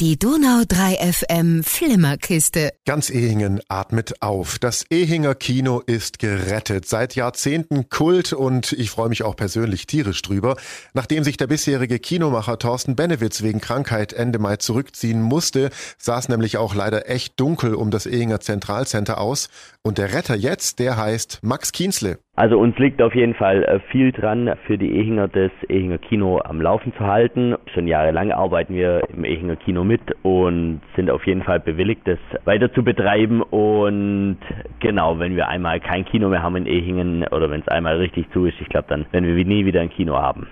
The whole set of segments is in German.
Die Donau 3 FM Flimmerkiste. Ganz Ehingen atmet auf. Das Ehinger Kino ist gerettet. Seit Jahrzehnten Kult und ich freue mich auch persönlich tierisch drüber. Nachdem sich der bisherige Kinomacher Thorsten Benewitz wegen Krankheit Ende Mai zurückziehen musste, sah es nämlich auch leider echt dunkel um das Ehinger Zentralcenter aus. Und der Retter jetzt, der heißt Max Kienzle. Also uns liegt auf jeden Fall äh, viel dran, für die Ehinger das Ehinger Kino am Laufen zu halten. Schon jahrelang arbeiten wir im Ehinger Kino mit und sind auf jeden Fall bewilligt, das weiter zu betreiben. Und genau, wenn wir einmal kein Kino mehr haben in Ehingen oder wenn es einmal richtig zu ist, ich glaube, dann werden wir nie wieder ein Kino haben.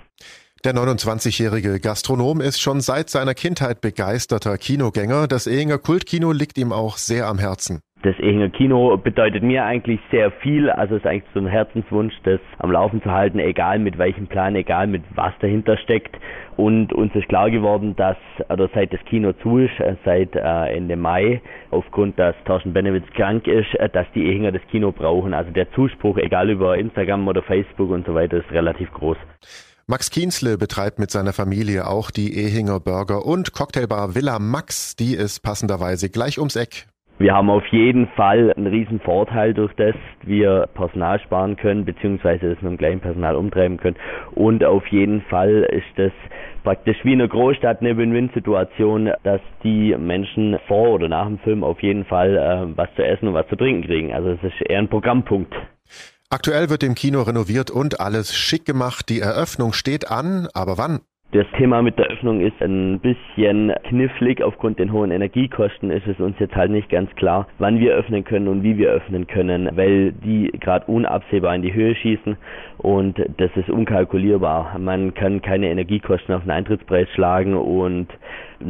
Der 29-jährige Gastronom ist schon seit seiner Kindheit begeisterter Kinogänger. Das Ehinger Kultkino liegt ihm auch sehr am Herzen. Das Ehinger Kino bedeutet mir eigentlich sehr viel. Also es ist eigentlich so ein Herzenswunsch, das am Laufen zu halten, egal mit welchem Plan, egal mit was dahinter steckt. Und uns ist klar geworden, dass, oder seit das Kino zu ist, äh, seit äh, Ende Mai, aufgrund, dass Thorsten Benewitz krank ist, äh, dass die Ehinger das Kino brauchen. Also der Zuspruch, egal über Instagram oder Facebook und so weiter, ist relativ groß. Max Kienzle betreibt mit seiner Familie auch die Ehinger Burger und Cocktailbar Villa Max. Die ist passenderweise gleich ums Eck wir haben auf jeden Fall einen riesen Vorteil durch das, wir Personal sparen können, beziehungsweise das mit dem gleichen Personal umtreiben können. Und auf jeden Fall ist das praktisch wie in einer Großstadt eine Win-Win-Situation, dass die Menschen vor oder nach dem Film auf jeden Fall äh, was zu essen und was zu trinken kriegen. Also es ist eher ein Programmpunkt. Aktuell wird im Kino renoviert und alles schick gemacht. Die Eröffnung steht an, aber wann? Das Thema mit der Öffnung ist ein bisschen knifflig. Aufgrund den hohen Energiekosten ist es uns jetzt halt nicht ganz klar, wann wir öffnen können und wie wir öffnen können, weil die gerade unabsehbar in die Höhe schießen und das ist unkalkulierbar. Man kann keine Energiekosten auf den Eintrittspreis schlagen und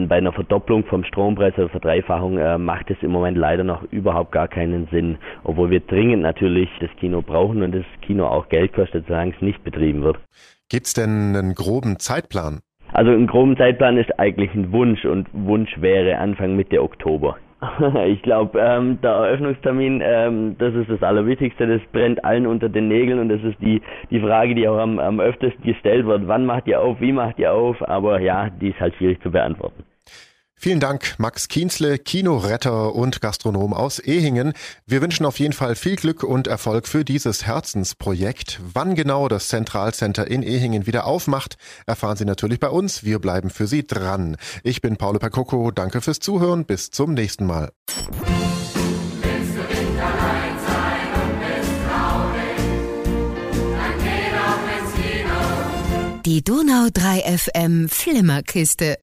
bei einer Verdopplung vom Strompreis oder Verdreifachung äh, macht es im Moment leider noch überhaupt gar keinen Sinn, obwohl wir dringend natürlich das Kino brauchen und das Kino auch Geld kostet, solange es nicht betrieben wird. Gibt's denn einen groben Zeitplan? Also ein groben Zeitplan ist eigentlich ein Wunsch und Wunsch wäre Anfang Mitte Oktober. Ich glaube, ähm, der Eröffnungstermin, ähm, das ist das Allerwichtigste, das brennt allen unter den Nägeln und das ist die, die Frage, die auch am, am öftesten gestellt wird. Wann macht ihr auf, wie macht ihr auf? Aber ja, die ist halt schwierig zu beantworten. Vielen Dank, Max Kienzle, Kinoretter und Gastronom aus Ehingen. Wir wünschen auf jeden Fall viel Glück und Erfolg für dieses Herzensprojekt. Wann genau das Zentralcenter in Ehingen wieder aufmacht, erfahren Sie natürlich bei uns. Wir bleiben für Sie dran. Ich bin Paolo Percoco. Danke fürs Zuhören. Bis zum nächsten Mal. Die Donau 3 FM Flimmerkiste